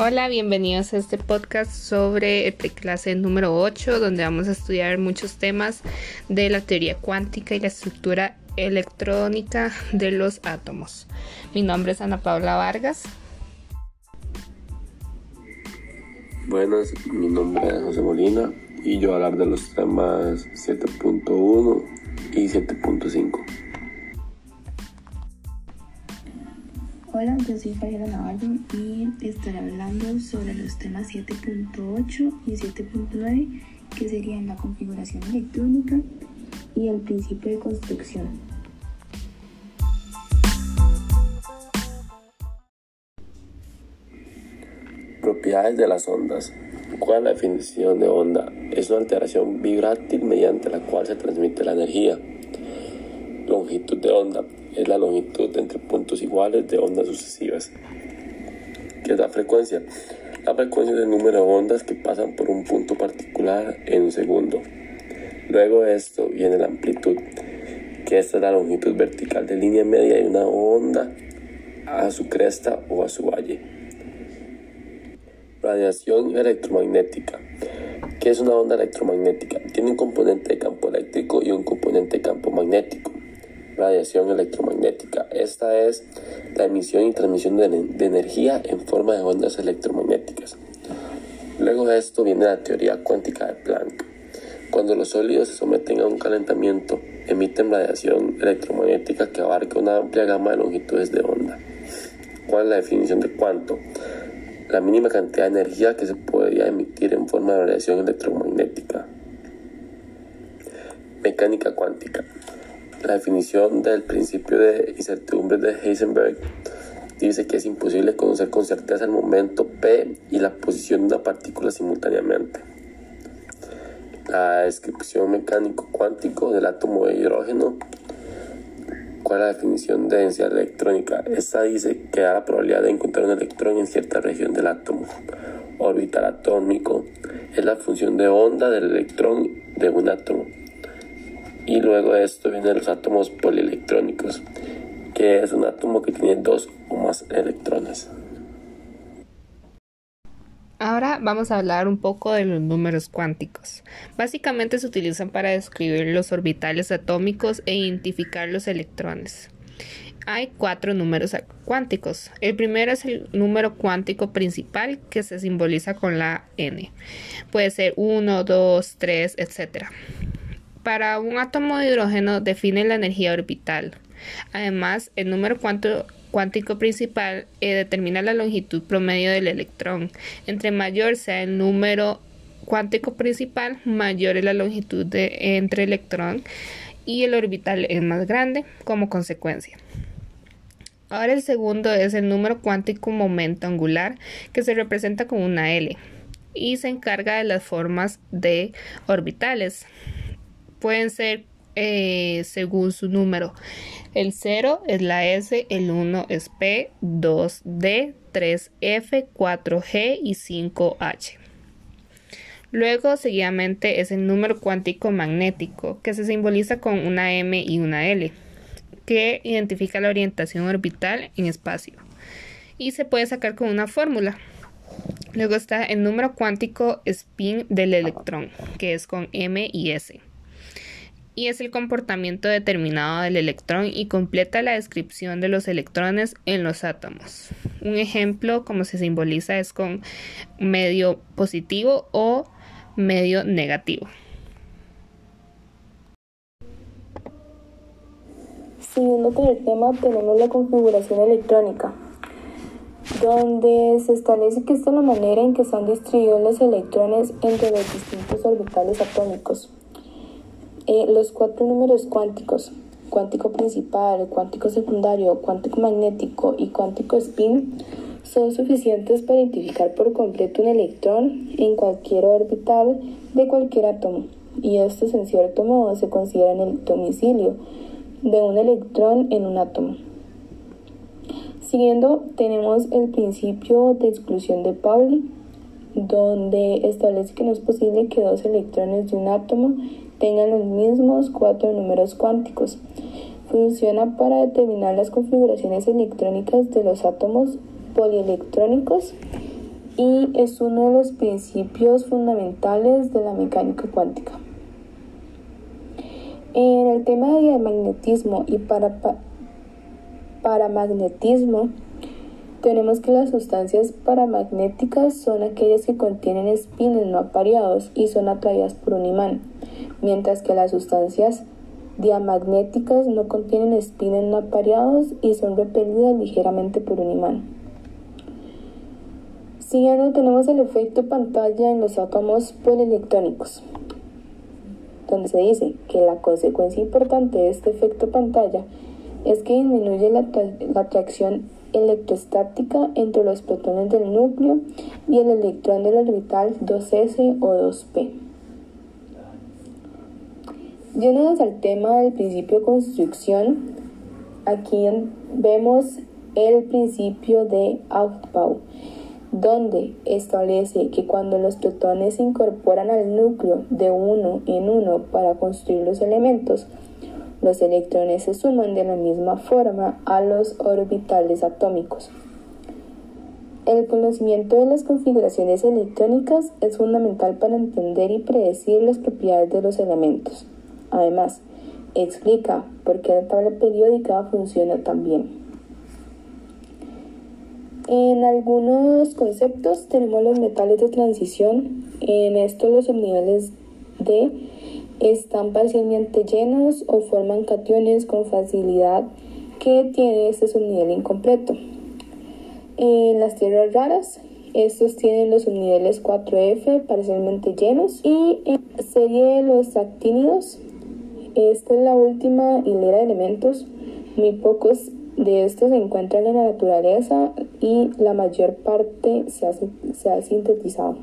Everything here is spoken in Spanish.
Hola, bienvenidos a este podcast sobre clase número 8, donde vamos a estudiar muchos temas de la teoría cuántica y la estructura electrónica de los átomos. Mi nombre es Ana Paula Vargas. Buenas, mi nombre es José Molina y yo voy hablar de los temas 7.1 y 7.5. Hola, yo soy Fabiola Navarro y estaré hablando sobre los temas 7.8 y 7.9 que serían la configuración electrónica y el principio de construcción. Propiedades de las ondas. ¿Cuál es la definición de onda? Es una alteración vibrátil mediante la cual se transmite la energía. Longitud de onda es la longitud entre puntos iguales de ondas sucesivas. ¿Qué es la frecuencia? La frecuencia es el número de ondas que pasan por un punto particular en un segundo. Luego de esto viene la amplitud, que esta es la longitud vertical de línea media de una onda a su cresta o a su valle. Radiación electromagnética. ¿Qué es una onda electromagnética? Tiene un componente de campo eléctrico y un componente de campo magnético radiación electromagnética. Esta es la emisión y transmisión de, energía en forma de ondas electromagnéticas. Luego de esto viene la teoría cuántica de Planck. Cuando los sólidos se someten a un calentamiento, emiten radiación electromagnética que abarca una amplia gama de longitudes de onda. ¿Cuál es la definición de cuánto? La mínima cantidad de energía que se podría emitir en forma de radiación electromagnética. Mecánica cuántica. La definición del principio de incertidumbre de Heisenberg dice que es imposible conocer con certeza el momento P y la posición de una partícula simultáneamente. La descripción mecánico cuántico del átomo de hidrógeno. ¿Cuál es la definición de densidad electrónica? Esta dice que da la probabilidad de encontrar un electrón en cierta región del átomo. Orbital atómico es la función de onda del electrón de un átomo y luego de esto vienen los átomos polielectrónicos, que es un átomo que tiene dos o más electrones. Ahora vamos a hablar un poco de los números cuánticos. Básicamente se utilizan para describir los orbitales atómicos e identificar los electrones. Hay cuatro números cuánticos. El primero es el número cuántico principal que se simboliza con la n. Puede ser 1, 2, 3, etc. Para un átomo de hidrógeno define la energía orbital. Además, el número cuántico principal eh, determina la longitud promedio del electrón. Entre mayor sea el número cuántico principal, mayor es la longitud de, entre electrón y el orbital es más grande como consecuencia. Ahora el segundo es el número cuántico momento angular que se representa con una L y se encarga de las formas de orbitales pueden ser eh, según su número. El 0 es la S, el 1 es P, 2D, 3F, 4G y 5H. Luego, seguidamente, es el número cuántico magnético, que se simboliza con una M y una L, que identifica la orientación orbital en espacio. Y se puede sacar con una fórmula. Luego está el número cuántico spin del electrón, que es con M y S y es el comportamiento determinado del electrón y completa la descripción de los electrones en los átomos. Un ejemplo, como se simboliza, es con medio positivo o medio negativo. Siguiendo con el tema, tenemos la configuración electrónica, donde se establece que esta es la manera en que están distribuidos los electrones entre los distintos orbitales atómicos. Eh, los cuatro números cuánticos, cuántico principal, cuántico secundario, cuántico magnético y cuántico spin, son suficientes para identificar por completo un electrón en cualquier orbital de cualquier átomo, y estos en cierto modo se consideran el domicilio de un electrón en un átomo. Siguiendo, tenemos el principio de exclusión de Pauli, donde establece que no es posible que dos electrones de un átomo tengan los mismos cuatro números cuánticos. Funciona para determinar las configuraciones electrónicas de los átomos polielectrónicos y es uno de los principios fundamentales de la mecánica cuántica. En el tema de magnetismo y para, paramagnetismo, tenemos que las sustancias paramagnéticas son aquellas que contienen espines no apareados y son atraídas por un imán, mientras que las sustancias diamagnéticas no contienen espines no apareados y son repelidas ligeramente por un imán. Siguiendo tenemos el efecto pantalla en los átomos polielectrónicos, donde se dice que la consecuencia importante de este efecto pantalla es que disminuye la, la atracción electrostática entre los protones del núcleo y el electrón del orbital 2s o 2p. Yéndonos al tema del principio de construcción, aquí vemos el principio de Aufbau, donde establece que cuando los protones se incorporan al núcleo de uno en uno para construir los elementos, los electrones se suman de la misma forma a los orbitales atómicos. El conocimiento de las configuraciones electrónicas es fundamental para entender y predecir las propiedades de los elementos. Además, explica por qué la tabla periódica funciona tan bien. En algunos conceptos tenemos los metales de transición. En estos los subniveles de están parcialmente llenos o forman cationes con facilidad que tiene este subnivel incompleto. En las tierras raras, estos tienen los subniveles 4F parcialmente llenos y en serie de los actínidos, esta es la última hilera de elementos, muy pocos de estos se encuentran en la naturaleza y la mayor parte se ha, se ha sintetizado.